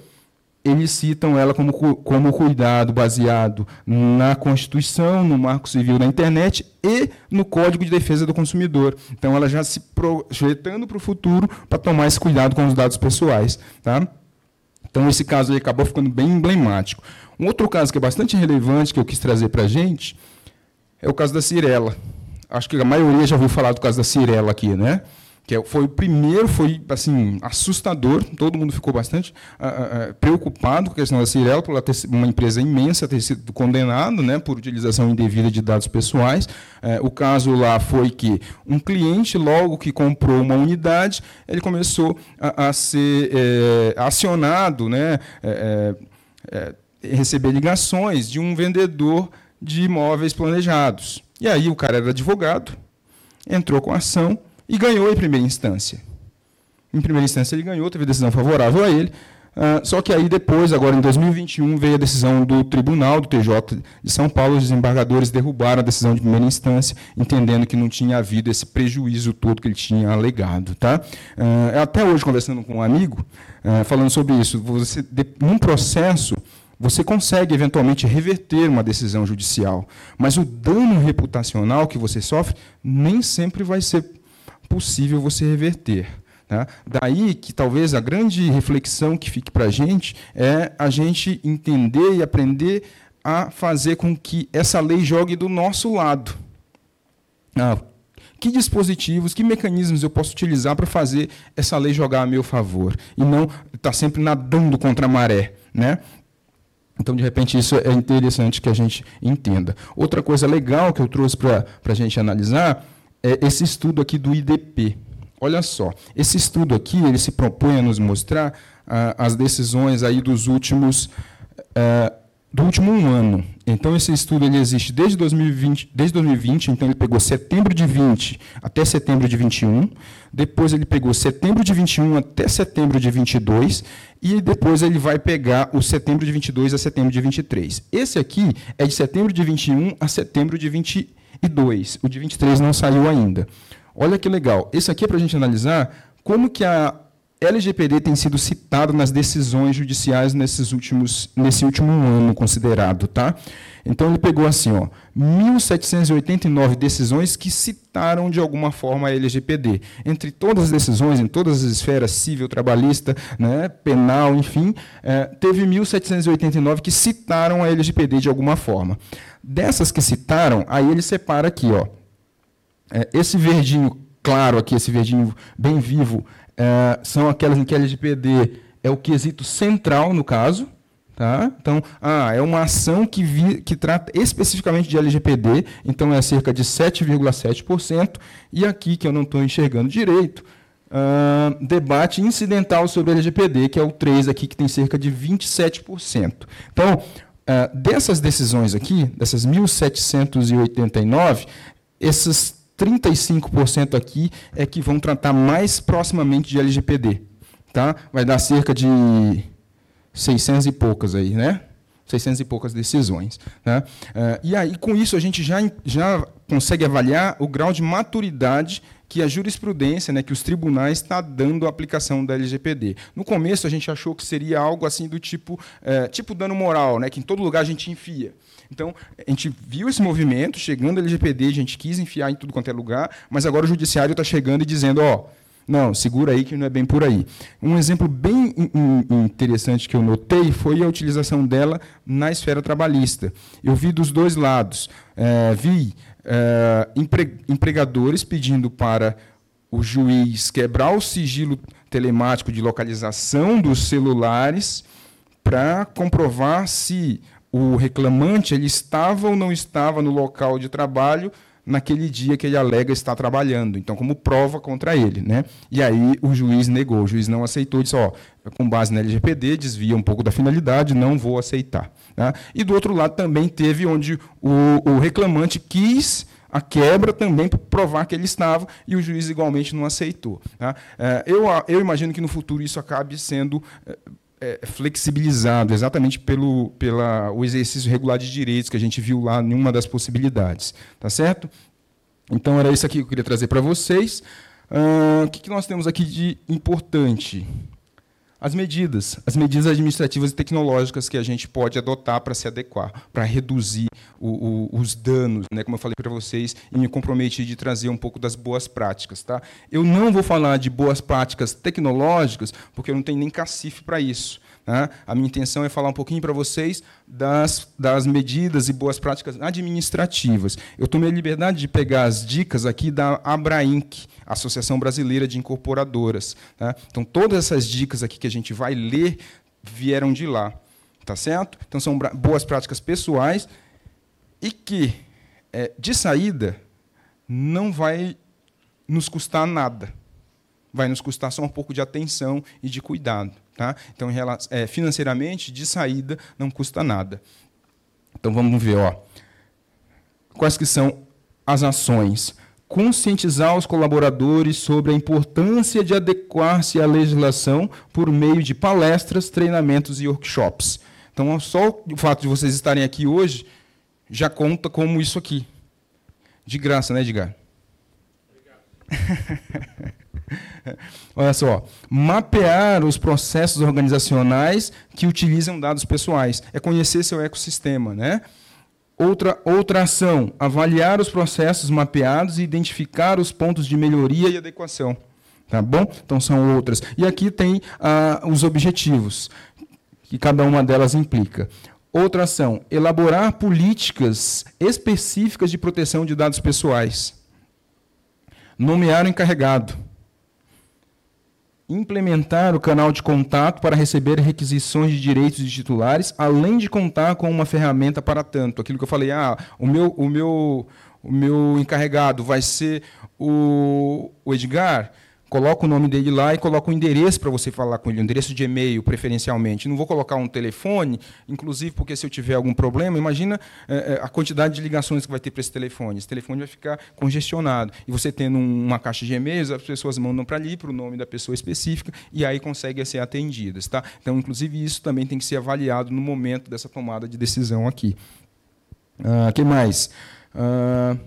eles citam ela como, como cuidado baseado na Constituição, no Marco Civil da Internet e no Código de Defesa do Consumidor. Então, ela já se projetando para o futuro para tomar esse cuidado com os dados pessoais. Tá? Então, esse caso aí acabou ficando bem emblemático. Um outro caso que é bastante relevante, que eu quis trazer para a gente, é o caso da Cirela. Acho que a maioria já ouviu falar do caso da Cirela aqui, né? Que é, foi o primeiro, foi assim assustador. Todo mundo ficou bastante uh, uh, preocupado com a questão da Cirela, por ela ter uma empresa imensa ter sido condenado, né, por utilização indevida de dados pessoais. Uh, o caso lá foi que um cliente, logo que comprou uma unidade, ele começou a, a ser é, acionado, né, é, é, receber ligações de um vendedor de imóveis planejados. E aí o cara era advogado, entrou com ação e ganhou em primeira instância. Em primeira instância ele ganhou, teve decisão favorável a ele, uh, só que aí depois, agora em 2021, veio a decisão do Tribunal do TJ de São Paulo, os desembargadores derrubaram a decisão de primeira instância, entendendo que não tinha havido esse prejuízo todo que ele tinha alegado. Tá? Uh, até hoje, conversando com um amigo, uh, falando sobre isso, você, num processo, você consegue eventualmente reverter uma decisão judicial, mas o dano reputacional que você sofre nem sempre vai ser possível você reverter. Tá? Daí que talvez a grande reflexão que fique para a gente é a gente entender e aprender a fazer com que essa lei jogue do nosso lado. Ah, que dispositivos, que mecanismos eu posso utilizar para fazer essa lei jogar a meu favor e não estar tá sempre nadando contra a maré, né? Então, de repente, isso é interessante que a gente entenda. Outra coisa legal que eu trouxe para a gente analisar é esse estudo aqui do IDP. Olha só, esse estudo aqui ele se propõe a nos mostrar ah, as decisões aí dos últimos ah, do último um ano. Então esse estudo ele existe desde 2020, desde 2020, então ele pegou setembro de 20 até setembro de 21, depois ele pegou setembro de 21 até setembro de 22 e depois ele vai pegar o setembro de 22 a setembro de 23. Esse aqui é de setembro de 21 a setembro de 22. O de 23 não saiu ainda. Olha que legal. Esse aqui é para a gente analisar como que a LGPD tem sido citada nas decisões judiciais nesses últimos, nesse último ano considerado. Tá? Então, ele pegou assim, ó, 1.789 decisões que citaram de alguma forma a LGPD. Entre todas as decisões, em todas as esferas, civil, trabalhista, né, penal, enfim, é, teve 1.789 que citaram a LGPD de alguma forma. Dessas que citaram, aí ele separa aqui, ó, é, esse verdinho claro aqui, esse verdinho bem vivo, é, são aquelas em que a LGPD é o quesito central no caso. Tá? Então, ah, é uma ação que, vi, que trata especificamente de LGPD, então é cerca de 7,7%, e aqui, que eu não estou enxergando direito, Uh, debate incidental sobre LGPD, que é o 3 aqui, que tem cerca de 27%. Então, uh, dessas decisões aqui, dessas 1.789, essas 35% aqui é que vão tratar mais proximamente de LGPD. Tá? Vai dar cerca de 600 e poucas aí, né? 600 e poucas decisões. Né? Uh, e aí, com isso, a gente já, já consegue avaliar o grau de maturidade que a jurisprudência, né, que os tribunais está dando à aplicação da LGPD. No começo, a gente achou que seria algo assim do tipo, é, tipo dano moral, né, que em todo lugar a gente enfia. Então, a gente viu esse movimento chegando LGPD, a gente quis enfiar em tudo quanto é lugar, mas agora o judiciário está chegando e dizendo, ó, não, segura aí que não é bem por aí. Um exemplo bem interessante que eu notei foi a utilização dela na esfera trabalhista. Eu vi dos dois lados. É, vi é, empregadores pedindo para o juiz quebrar o sigilo telemático de localização dos celulares para comprovar se o reclamante ele estava ou não estava no local de trabalho naquele dia que ele alega estar trabalhando, então como prova contra ele, né? E aí o juiz negou, o juiz não aceitou, disse, ó, com base na LGPD, desvia um pouco da finalidade, não vou aceitar. Tá? E do outro lado também teve onde o, o reclamante quis a quebra também para provar que ele estava e o juiz igualmente não aceitou. Tá? É, eu, eu imagino que no futuro isso acabe sendo é, é, flexibilizado exatamente pelo pela, o exercício regular de direitos que a gente viu lá em uma das possibilidades. Tá certo? Então, era isso aqui que eu queria trazer para vocês. O que, que nós temos aqui de importante? As medidas, as medidas administrativas e tecnológicas que a gente pode adotar para se adequar, para reduzir o, o, os danos, né, como eu falei para vocês, e me comprometi de trazer um pouco das boas práticas. Tá? Eu não vou falar de boas práticas tecnológicas, porque eu não tenho nem cacife para isso. Tá? A minha intenção é falar um pouquinho para vocês das, das medidas e boas práticas administrativas. Eu tomei a liberdade de pegar as dicas aqui da Abrainc, Associação Brasileira de Incorporadoras. Tá? Então, todas essas dicas aqui que a gente vai ler vieram de lá. Tá certo? Então, são boas práticas pessoais e que, é, de saída, não vai nos custar nada. Vai nos custar só um pouco de atenção e de cuidado. Tá? Então, é, financeiramente, de saída, não custa nada. Então, vamos ver. Ó. Quais que são as ações? Conscientizar os colaboradores sobre a importância de adequar-se à legislação por meio de palestras, treinamentos e workshops. Então, só o fato de vocês estarem aqui hoje já conta como isso aqui. De graça, né, Edgar? Obrigado. Olha só, mapear os processos organizacionais que utilizam dados pessoais. É conhecer seu ecossistema, né? Outra, outra ação, avaliar os processos mapeados e identificar os pontos de melhoria e adequação. Tá bom? Então são outras. E aqui tem ah, os objetivos, que cada uma delas implica. Outra ação, elaborar políticas específicas de proteção de dados pessoais. Nomear o encarregado implementar o canal de contato para receber requisições de direitos de titulares, além de contar com uma ferramenta para tanto. Aquilo que eu falei, ah, o meu, o meu, o meu encarregado vai ser o, o Edgar, coloca o nome dele lá e coloca o endereço para você falar com ele, o endereço de e-mail, preferencialmente. Não vou colocar um telefone, inclusive porque se eu tiver algum problema, imagina é, a quantidade de ligações que vai ter para esse telefone. Esse telefone vai ficar congestionado. E você tendo uma caixa de e-mails, as pessoas mandam para ali, para o nome da pessoa específica, e aí conseguem ser atendidas. Tá? Então, inclusive, isso também tem que ser avaliado no momento dessa tomada de decisão aqui. O uh, que mais? Uh,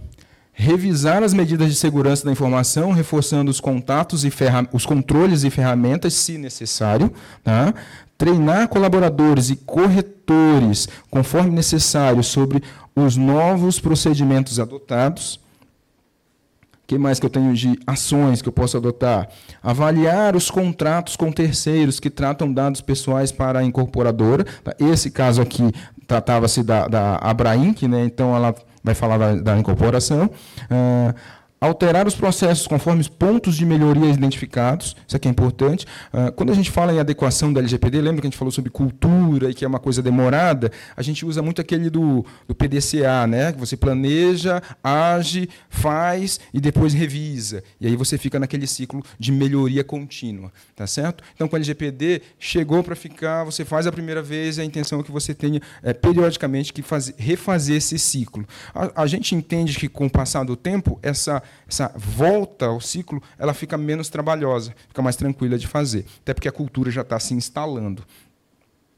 revisar as medidas de segurança da informação, reforçando os contatos e os controles e ferramentas, se necessário, tá? treinar colaboradores e corretores, conforme necessário, sobre os novos procedimentos adotados. O que mais que eu tenho de ações que eu posso adotar? Avaliar os contratos com terceiros que tratam dados pessoais para a incorporadora. Esse caso aqui tratava-se da, da Abrainc, né? então ela vai falar da, da incorporação. Uh, alterar os processos conforme os pontos de melhoria identificados, isso aqui é importante. Uh, quando a gente fala em adequação da LGPD, lembra que a gente falou sobre cultura e que é uma coisa demorada? A gente usa muito aquele do, do PDCA, né? que você planeja, age, faz e depois revisa. E aí você fica naquele ciclo de melhoria contínua. Tá certo? Então, com a LGPD, chegou para ficar, você faz a primeira vez, a intenção é que você tenha é, periodicamente que fazer, refazer esse ciclo. A, a gente entende que, com o passar do tempo, essa essa volta ao ciclo ela fica menos trabalhosa, fica mais tranquila de fazer, até porque a cultura já está se instalando.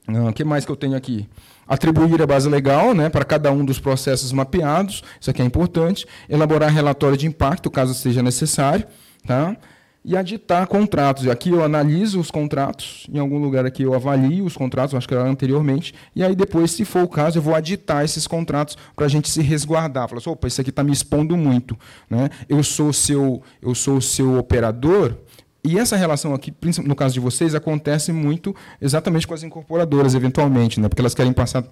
Ah, o que mais que eu tenho aqui? Atribuir a base legal né, para cada um dos processos mapeados, isso aqui é importante. Elaborar relatório de impacto, caso seja necessário. Tá? E aditar contratos. Aqui eu analiso os contratos, em algum lugar aqui eu avalio os contratos, acho que era anteriormente, e aí depois, se for o caso, eu vou aditar esses contratos para a gente se resguardar. Falar assim, opa, isso aqui está me expondo muito. Né? Eu sou seu, eu sou o seu operador, e essa relação aqui, no caso de vocês, acontece muito exatamente com as incorporadoras, eventualmente, né? porque elas querem passar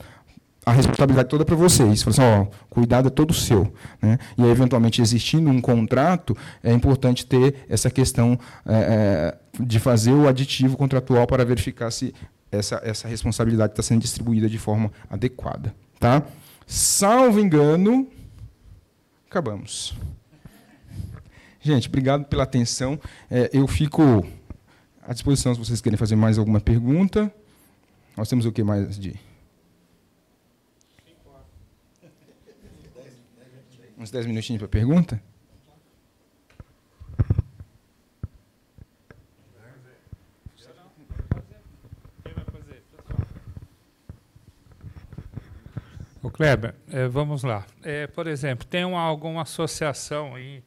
a responsabilidade toda para vocês. Fala assim, ó, cuidado é todo seu. Né? E aí, eventualmente, existindo um contrato, é importante ter essa questão é, é de fazer o aditivo contratual para verificar se essa, essa responsabilidade está sendo distribuída de forma adequada. Tá? Salvo engano, acabamos. Gente, obrigado pela atenção. É, eu fico à disposição se vocês querem fazer mais alguma pergunta. Nós temos o que mais de... Uns 10 minutinhos para pergunta? Kleber, é, vamos lá. É, por exemplo, tem uma, alguma associação em